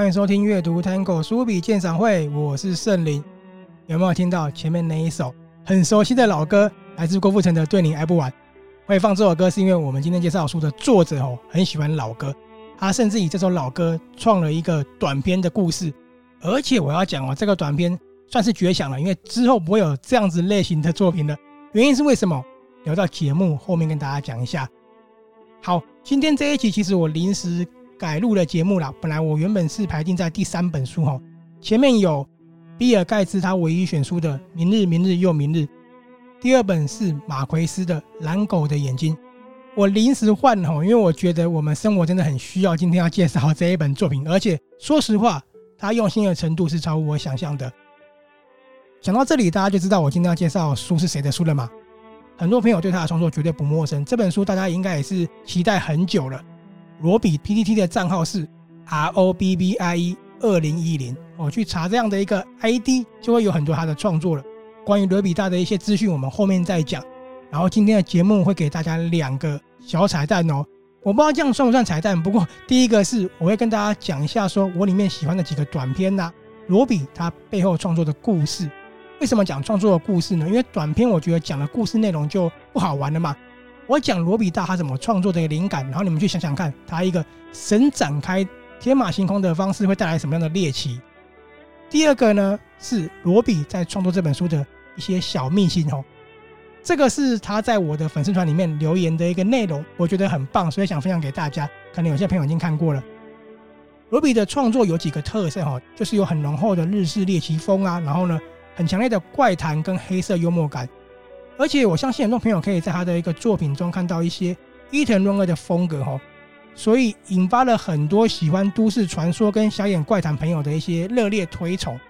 欢迎收听阅读 Tango 书笔鉴赏会，我是圣灵。有没有听到前面那一首很熟悉的老歌？来自郭富城的《对你爱不完》。会放这首歌是因为我们今天介绍书的作者哦，很喜欢老歌，他甚至以这首老歌创了一个短篇的故事。而且我要讲哦，这个短篇算是绝响了，因为之后不会有这样子类型的作品了。原因是为什么？留到节目后面跟大家讲一下。好，今天这一集其实我临时改录了节目了。本来我原本是排定在第三本书哈，前面有比尔盖茨他唯一选书的《明日，明日又明日》，第二本是马奎斯的《蓝狗的眼睛》。我临时换哈，因为我觉得我们生活真的很需要今天要介绍这一本作品，而且说实话，他用心的程度是超乎我想象的。讲到这里，大家就知道我今天要介绍书是谁的书了吗？很多朋友对他的创作绝对不陌生，这本书大家应该也是期待很久了。罗比 PTT 的账号是 R O B B I E 二零一零，我去查这样的一个 ID 就会有很多他的创作了。关于罗比大的一些资讯，我们后面再讲。然后今天的节目会给大家两个小彩蛋哦，我不知道这样算不算彩蛋。不过第一个是我会跟大家讲一下，说我里面喜欢的几个短片呐，罗比他背后创作的故事。为什么讲创作的故事呢？因为短片我觉得讲的故事内容就不好玩了嘛。我讲罗比大他怎么创作的一个灵感，然后你们去想想看，他一个神展开天马行空的方式会带来什么样的猎奇。第二个呢是罗比在创作这本书的一些小秘辛哦，这个是他在我的粉丝团里面留言的一个内容，我觉得很棒，所以想分享给大家。可能有些朋友已经看过了。罗比的创作有几个特色哈，就是有很浓厚的日式猎奇风啊，然后呢。很强烈的怪谈跟黑色幽默感，而且我相信很多朋友可以在他的一个作品中看到一些伊藤润二的风格哈，所以引发了很多喜欢都市传说跟小眼怪谈朋友的一些热烈推崇。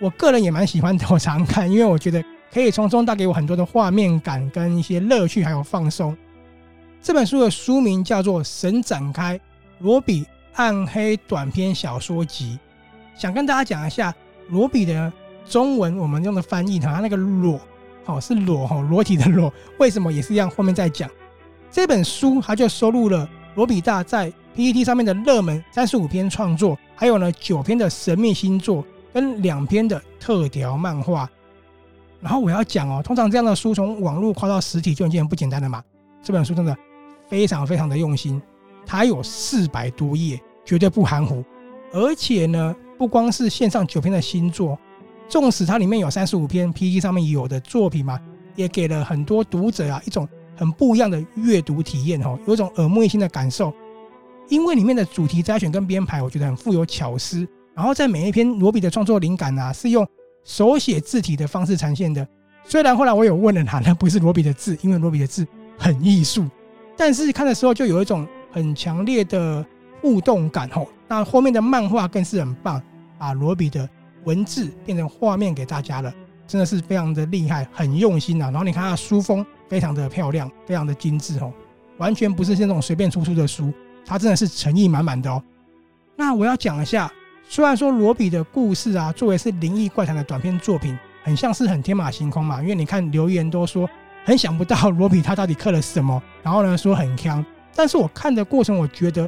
我个人也蛮喜欢的，我常看，因为我觉得可以从中带给我很多的画面感跟一些乐趣还有放松。这本书的书名叫做《神展开：罗比暗黑短篇小说集》，想跟大家讲一下罗比的。中文我们用的翻译，它那个裸，哦是裸哈，裸体的裸，为什么也是一样？后面再讲。这本书它就收录了罗比大在 PPT 上面的热门三十五篇创作，还有呢九篇的神秘新作跟两篇的特调漫画。然后我要讲哦，通常这样的书从网络跨到实体就已经很不简单了嘛。这本书真的非常非常的用心，它有四百多页，绝对不含糊。而且呢，不光是线上九篇的新作。纵使它里面有三十五篇 P G 上面有的作品嘛，也给了很多读者啊一种很不一样的阅读体验哦，有一种耳目一新的感受。因为里面的主题摘选跟编排，我觉得很富有巧思。然后在每一篇罗比的创作灵感啊，是用手写字体的方式呈现的。虽然后来我有问了他，那不是罗比的字，因为罗比的字很艺术，但是看的时候就有一种很强烈的互动感哦。那后面的漫画更是很棒，把罗比的。文字变成画面给大家了，真的是非常的厉害，很用心啊。然后你看它书封非常的漂亮，非常的精致哦，完全不是那种随便出出的书，它真的是诚意满满的哦。那我要讲一下，虽然说罗比的故事啊，作为是灵异怪谈的短篇作品，很像是很天马行空嘛，因为你看留言都说很想不到罗比他到底刻了什么，然后呢说很锵，但是我看的过程，我觉得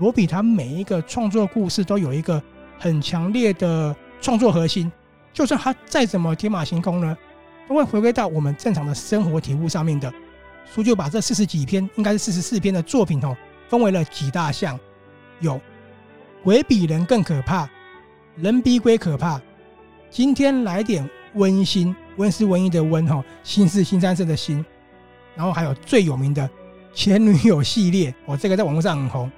罗比他每一个创作故事都有一个很强烈的。创作核心，就算它再怎么天马行空呢，都会回归到我们正常的生活体悟上面的。书就把这四十几篇，应该是四十四篇的作品哦，分为了几大项：有鬼比人更可怕，人比鬼可怕。今天来点温馨，温是文艺的温哈，新是新三色的新。然后还有最有名的前女友系列，哦，这个在网络上很红。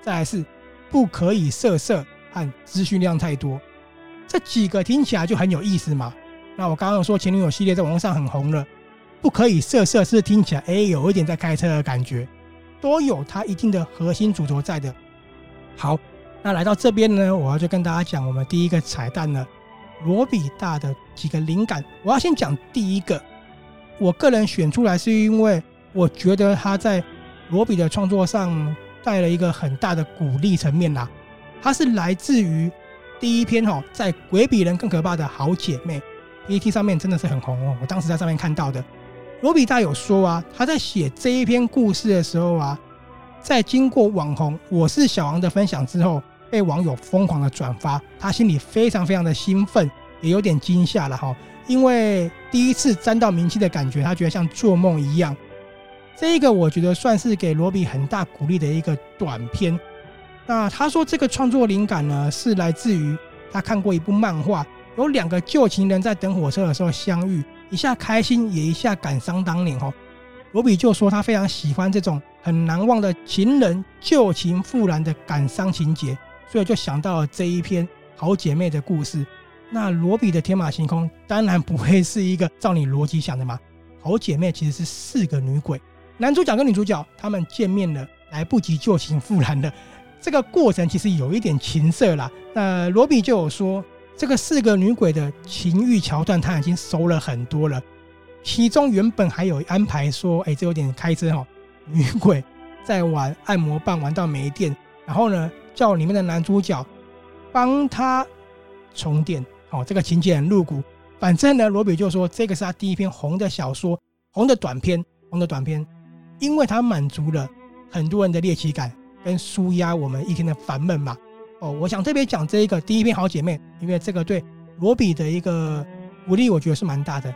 再来是不可以色色和资讯量太多。这几个听起来就很有意思嘛。那我刚刚说前女友系列在网络上很红了，不可以色色是听起来哎有一点在开车的感觉，都有它一定的核心主轴在的。好，那来到这边呢，我要就跟大家讲我们第一个彩蛋了，罗比大的几个灵感。我要先讲第一个，我个人选出来是因为我觉得他在罗比的创作上带了一个很大的鼓励层面啦，它是来自于。第一篇哈，在鬼比人更可怕的好姐妹，PTT 上面真的是很红哦。我当时在上面看到的，罗比大有说啊，他在写这一篇故事的时候啊，在经过网红我是小王的分享之后，被网友疯狂的转发，他心里非常非常的兴奋，也有点惊吓了哈，因为第一次沾到名气的感觉，他觉得像做梦一样。这一个我觉得算是给罗比很大鼓励的一个短片。那他说这个创作灵感呢，是来自于他看过一部漫画，有两个旧情人在等火车的时候相遇，一下开心也一下感伤当年哦。罗比就说他非常喜欢这种很难忘的情人旧情复燃的感伤情节，所以就想到了这一篇好姐妹的故事。那罗比的天马行空当然不会是一个照你逻辑想的嘛，好姐妹其实是四个女鬼。男主角跟女主角他们见面了，来不及旧情复燃的这个过程其实有一点情色啦。那罗比就有说，这个四个女鬼的情欲桥段他已经熟了很多了。其中原本还有安排说，哎，这有点开车哈，女鬼在玩按摩棒玩到没电，然后呢叫里面的男主角帮他充电。哦，这个情节很露骨。反正呢，罗比就说这个是他第一篇红的小说，红的短篇，红的短篇。因为它满足了很多人的猎奇感，跟舒压我们一天的烦闷嘛。哦，我想特别讲这一个第一篇好姐妹，因为这个对罗比的一个鼓励，我觉得是蛮大的。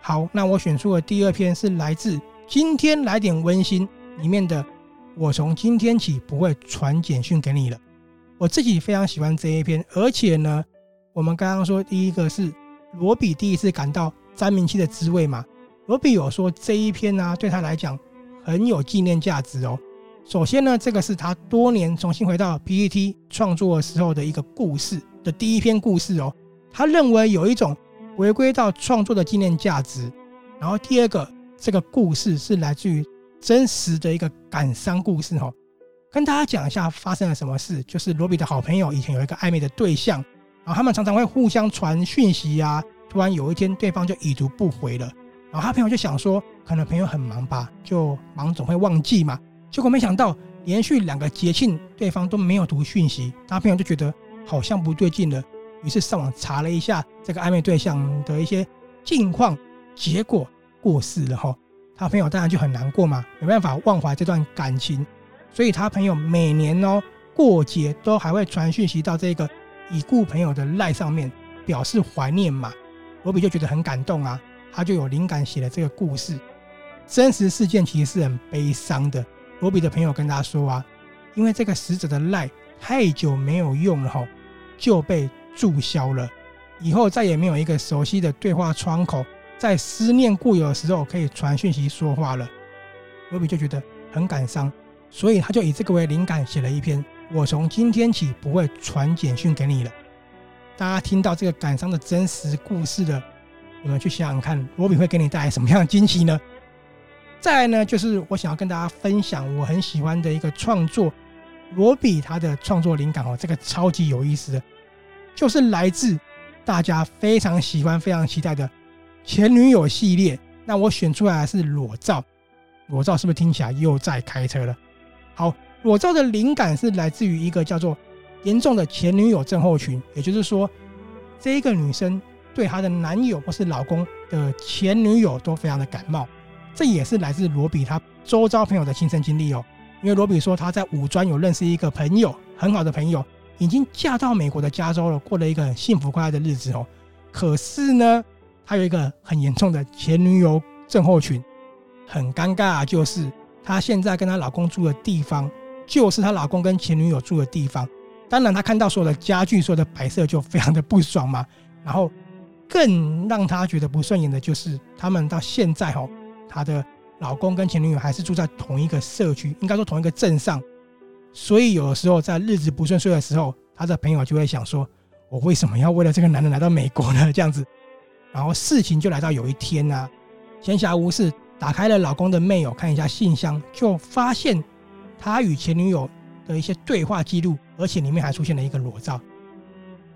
好，那我选出的第二篇是来自《今天来点温馨》里面的。我从今天起不会传简讯给你了。我自己非常喜欢这一篇，而且呢，我们刚刚说第一个是罗比第一次感到沾名气的滋味嘛。罗比有说这一篇呢、对他来讲很有纪念价值哦。首先呢，这个是他多年重新回到 PTT 创作时候的一个故事的第一篇故事哦。他认为有一种回归到创作的纪念价值。然后第二个，这个故事是来自于真实的一个感伤故事哦。跟大家讲一下发生了什么事，就是罗比的好朋友以前有一个暧昧的对象，然后他们常常会互相传讯息啊。突然有一天，对方就已读不回了。然后他朋友就想说，可能朋友很忙吧，就忙总会忘记嘛。结果没想到，连续两个节庆，对方都没有读讯息。他朋友就觉得好像不对劲了，于是上网查了一下这个暧昧对象的一些近况，结果过世了哈。他朋友当然就很难过嘛，没办法忘怀这段感情，所以他朋友每年哦过节都还会传讯息到这个已故朋友的赖上面，表示怀念嘛。罗比就觉得很感动啊。他就有灵感写了这个故事，真实事件其实是很悲伤的。罗比的朋友跟他说啊，因为这个死者的赖太久没有用了吼，就被注销了，以后再也没有一个熟悉的对话窗口，在思念故友的时候可以传讯息说话了。罗比就觉得很感伤，所以他就以这个为灵感写了一篇《我从今天起不会传简讯给你了》。大家听到这个感伤的真实故事的。你们去想想看，罗比会给你带来什么样的惊喜呢？再来呢，就是我想要跟大家分享我很喜欢的一个创作，罗比他的创作灵感哦，这个超级有意思的，就是来自大家非常喜欢、非常期待的前女友系列。那我选出来是裸照，裸照是不是听起来又在开车了？好，裸照的灵感是来自于一个叫做严重的前女友症候群，也就是说，这一个女生。对她的男友或是老公的前女友都非常的感冒，这也是来自罗比他周遭朋友的亲身经历哦。因为罗比说他在五专有认识一个朋友，很好的朋友，已经嫁到美国的加州了，过了一个很幸福快乐的日子哦。可是呢，他有一个很严重的前女友症候群，很尴尬，就是她现在跟她老公住的地方，就是她老公跟前女友住的地方。当然，她看到所有的家具、所有的摆设，就非常的不爽嘛。然后。更让他觉得不顺眼的就是，他们到现在哦，她的老公跟前女友还是住在同一个社区，应该说同一个镇上。所以有的时候在日子不顺遂的时候，他的朋友就会想说：“我为什么要为了这个男人来到美国呢？” 这样子，然后事情就来到有一天啊，闲暇无事，打开了老公的 mail 看一下信箱，就发现他与前女友的一些对话记录，而且里面还出现了一个裸照，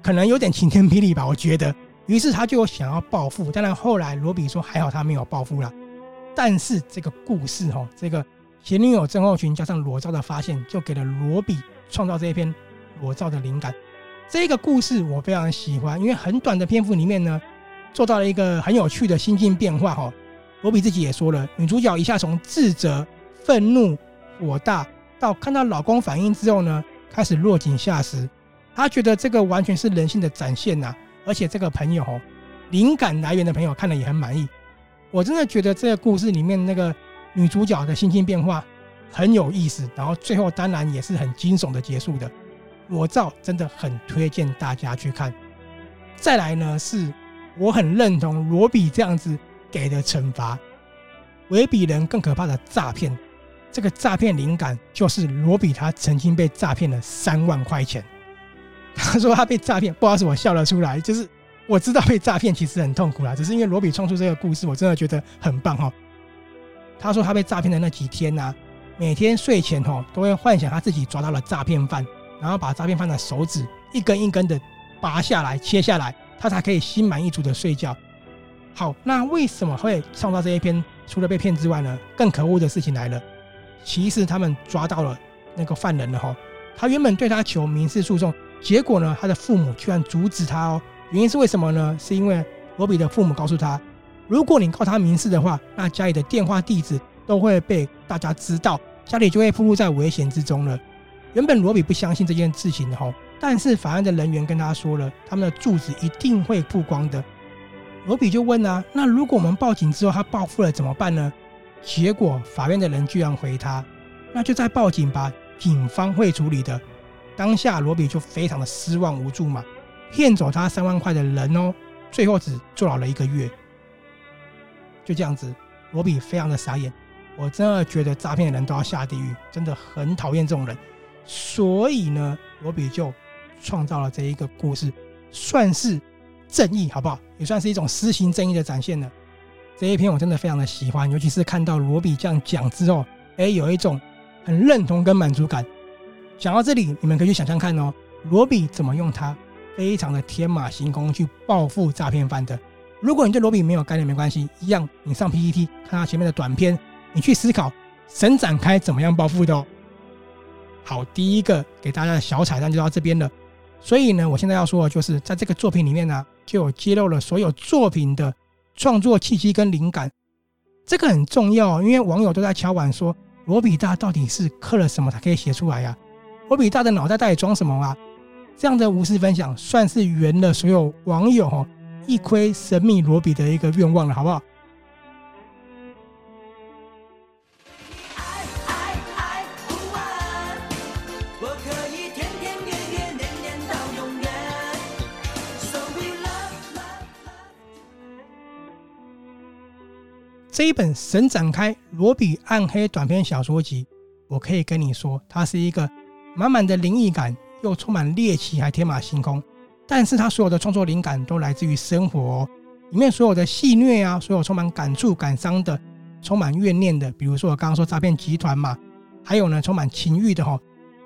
可能有点晴天霹雳吧，我觉得。于是他就想要报复，当然后来罗比说还好他没有报复了。但是这个故事哈，这个前女友症候群加上裸照的发现，就给了罗比创造这一篇裸照的灵感。这个故事我非常喜欢，因为很短的篇幅里面呢，做到了一个很有趣的心境变化哈。罗比自己也说了，女主角一下从自责、愤怒、火大，到看到老公反应之后呢，开始落井下石。她觉得这个完全是人性的展现呐，而且这个朋友哦，灵感来源的朋友看了也很满意。我真的觉得这个故事里面那个女主角的心境变化很有意思，然后最后当然也是很惊悚的结束的。裸照真的很推荐大家去看。再来呢，是我很认同罗比这样子给的惩罚，为比人更可怕的诈骗。这个诈骗灵感就是罗比他曾经被诈骗了三万块钱。他说他被诈骗，不好意思，我笑了出来。就是我知道被诈骗其实很痛苦啦，只是因为罗比创出这个故事，我真的觉得很棒哈。他说他被诈骗的那几天呢，每天睡前哈都会幻想他自己抓到了诈骗犯，然后把诈骗犯的手指一根一根的拔下来、切下来，他才可以心满意足的睡觉。好，那为什么会创造这一篇？除了被骗之外呢，更可恶的事情来了。其实他们抓到了那个犯人了哈，他原本对他求民事诉讼。结果呢，他的父母居然阻止他哦。原因是为什么呢？是因为罗比的父母告诉他，如果你告他民事的话，那家里的电话地址都会被大家知道，家里就会暴露在危险之中了。原本罗比不相信这件事情哈，但是法院的人员跟他说了，他们的住址一定会曝光的。罗比就问啊，那如果我们报警之后他报复了怎么办呢？结果法院的人居然回他，那就再报警吧，警方会处理的。当下罗比就非常的失望无助嘛，骗走他三万块的人哦，最后只坐牢了一个月，就这样子，罗比非常的傻眼。我真的觉得诈骗的人都要下地狱，真的很讨厌这种人。所以呢，罗比就创造了这一个故事，算是正义，好不好？也算是一种施行正义的展现了。这一篇我真的非常的喜欢，尤其是看到罗比这样讲之后，哎，有一种很认同跟满足感。讲到这里，你们可以去想象看哦，罗比怎么用他非常的天马行空去报复诈骗犯的。如果你对罗比没有概念，没关系，一样，你上 PPT 看他前面的短片，你去思考神展开怎么样报复的哦。好，第一个给大家的小彩蛋就到这边了。所以呢，我现在要说的就是，在这个作品里面呢，就有揭露了所有作品的创作契机跟灵感，这个很重要，因为网友都在敲碗说，罗比大到底是刻了什么才可以写出来呀？罗比大的脑袋到底装什么啊？这样的无私分享，算是圆了所有网友哦一窥神秘罗比的一个愿望了，好不好？这一本神展开罗比暗黑短篇小说集，我可以跟你说，它是一个。满满的灵异感，又充满猎奇，还天马行空。但是他所有的创作灵感都来自于生活哦，里面所有的戏谑啊，所有充满感触、感伤的，充满怨念的，比如说我刚刚说诈骗集团嘛，还有呢充满情欲的哈，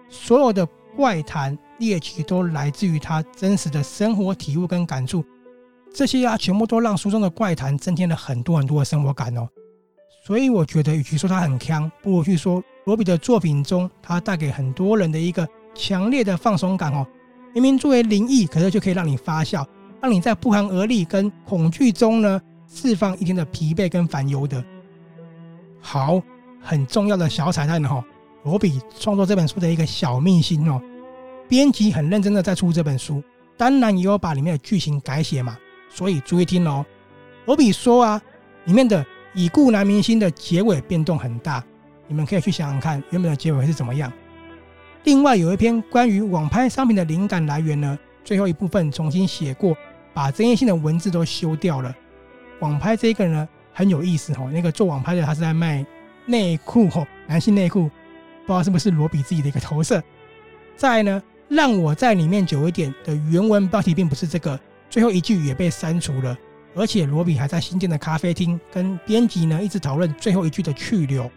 所有的怪谈猎奇都来自于他真实的生活体悟跟感触。这些啊，全部都让书中的怪谈增添了很多很多的生活感哦。所以我觉得，与其说他很锵，不如去说。罗比的作品中，他带给很多人的一个强烈的放松感哦。明明作为灵异，可是就可以让你发笑，让你在不寒而栗跟恐惧中呢，释放一天的疲惫跟烦忧的。好，很重要的小彩蛋哈，罗比创作这本书的一个小秘辛哦。编辑很认真的在出这本书，当然也有把里面的剧情改写嘛。所以注意听哦，罗比说啊，里面的已故男明星的结尾变动很大。你们可以去想想看，原本的结尾是怎么样。另外有一篇关于网拍商品的灵感来源呢，最后一部分重新写过，把争议性的文字都修掉了。网拍这个呢很有意思哦，那个做网拍的他是在卖内裤哦，男性内裤，不知道是不是罗比自己的一个投射。再呢，让我在里面久一点的原文标题并不是这个，最后一句也被删除了，而且罗比还在新建的咖啡厅跟编辑呢一直讨论最后一句的去留。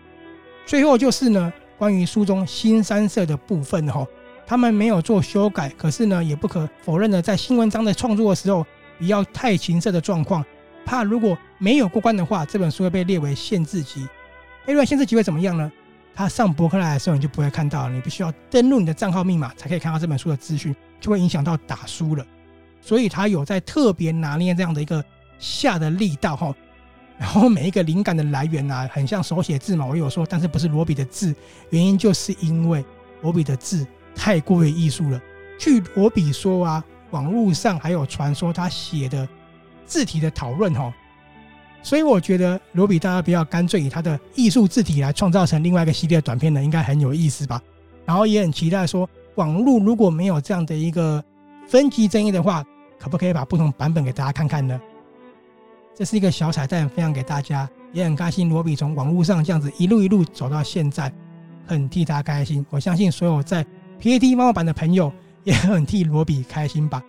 最后就是呢，关于书中新三色的部分哈，他们没有做修改，可是呢，也不可否认的，在新文章的创作的时候，不要太情色的状况，怕如果没有过关的话，这本书会被列为限制级。那如果限制级会怎么样呢？他上博客来的时候你就不会看到了，你必须要登录你的账号密码才可以看到这本书的资讯，就会影响到打书了。所以他有在特别拿捏这样的一个下的力道哈。然后每一个灵感的来源啊，很像手写字嘛。我有说，但是不是罗比的字，原因就是因为罗比的字太过于艺术了。据罗比说啊，网络上还有传说他写的字体的讨论哈，所以我觉得罗比大家不要干脆以他的艺术字体来创造成另外一个系列的短片呢，应该很有意思吧？然后也很期待说，网络如果没有这样的一个分级争议的话，可不可以把不同版本给大家看看呢？这是一个小彩蛋，分享给大家，也很开心。罗比从网络上这样子一路一路走到现在，很替他开心。我相信所有在 PTT 猫版的朋友也很替罗比开心吧。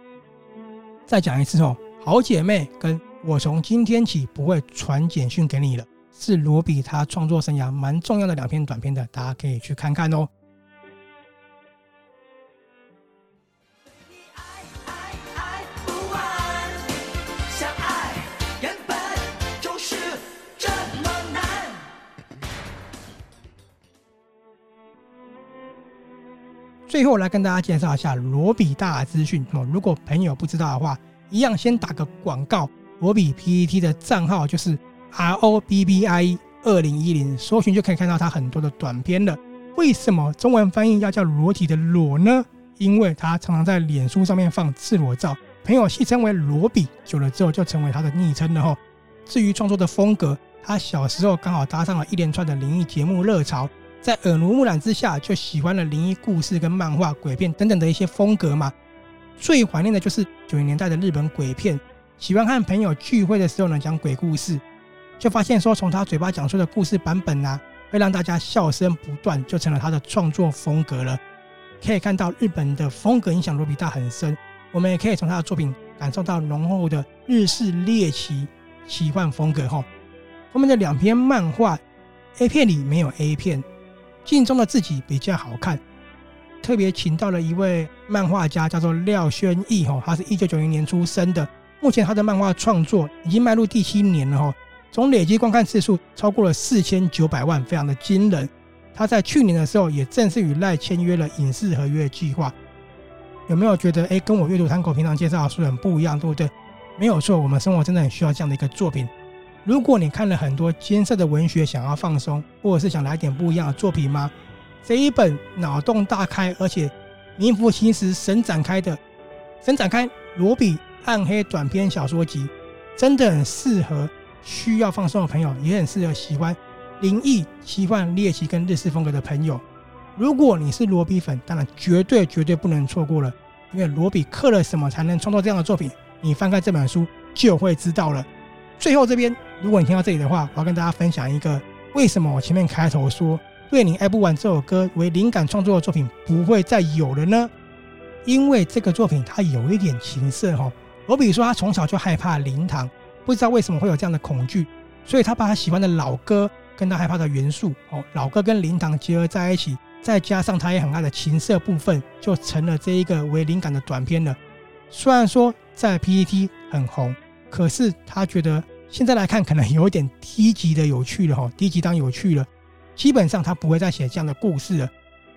再讲一次哦，好姐妹跟我从今天起不会传简讯给你了，是罗比他创作生涯蛮重要的两篇短片的，大家可以去看看哦。最后来跟大家介绍一下罗比大资讯哦。如果朋友不知道的话，一样先打个广告。罗比 PET 的账号就是 R O B B I 二零一零，搜寻就可以看到他很多的短片了。为什么中文翻译要叫裸体的裸呢？因为他常常在脸书上面放赤裸照，朋友戏称为罗比，久了之后就成为他的昵称了哈。至于创作的风格，他小时候刚好搭上了一连串的灵异节目热潮。在耳濡目染之下，就喜欢了灵异故事跟漫画、鬼片等等的一些风格嘛。最怀念的就是九零年代的日本鬼片，喜欢和朋友聚会的时候呢，讲鬼故事，就发现说从他嘴巴讲出的故事版本啊，会让大家笑声不断，就成了他的创作风格了。可以看到日本的风格影响罗比大很深，我们也可以从他的作品感受到浓厚的日式猎奇奇幻风格。哈，后面的两篇漫画 A 片里没有 A 片。镜中的自己比较好看，特别请到了一位漫画家，叫做廖轩逸哈，他是一九九零年出生的，目前他的漫画创作已经迈入第七年了哈，总累计观看次数超过了四千九百万，非常的惊人。他在去年的时候也正式与赖签约了影视合约计划。有没有觉得哎，跟我阅读参考平常介绍的书很不一样，对不对？没有错，我们生活真的很需要这样的一个作品。如果你看了很多艰涩的文学，想要放松，或者是想来点不一样的作品吗？这一本脑洞大开，而且名副其实神展开的《神展开罗比暗黑短篇小说集》，真的很适合需要放松的朋友，也很适合喜欢灵异、奇幻、猎奇跟日式风格的朋友。如果你是罗比粉，当然绝对绝对不能错过了，因为罗比刻了什么才能创作这样的作品？你翻开这本书就会知道了。最后这边，如果你听到这里的话，我要跟大家分享一个为什么我前面开头说对你爱不完这首歌为灵感创作的作品不会再有了呢？因为这个作品它有一点情色哈。我比如说他从小就害怕灵堂，不知道为什么会有这样的恐惧，所以他把他喜欢的老歌跟他害怕的元素哦，老歌跟灵堂结合在一起，再加上他也很爱的情色部分，就成了这一个为灵感的短片了。虽然说在 PPT 很红。可是他觉得现在来看可能有一点低级的有趣了哈，低级当有趣了，基本上他不会再写这样的故事了，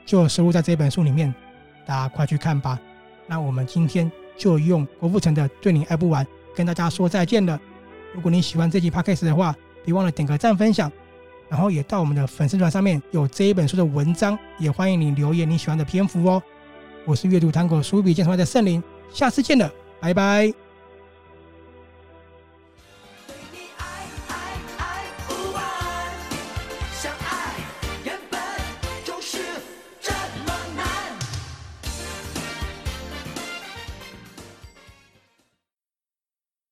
就收录在这本书里面，大家快去看吧。那我们今天就用郭富城的《对你爱不完》跟大家说再见了。如果你喜欢这集 Podcast 的话，别忘了点个赞分享，然后也到我们的粉丝团上面有这一本书的文章，也欢迎你留言你喜欢的篇幅哦。我是阅读探戈书富比鉴赏会的圣灵，下次见了，拜拜。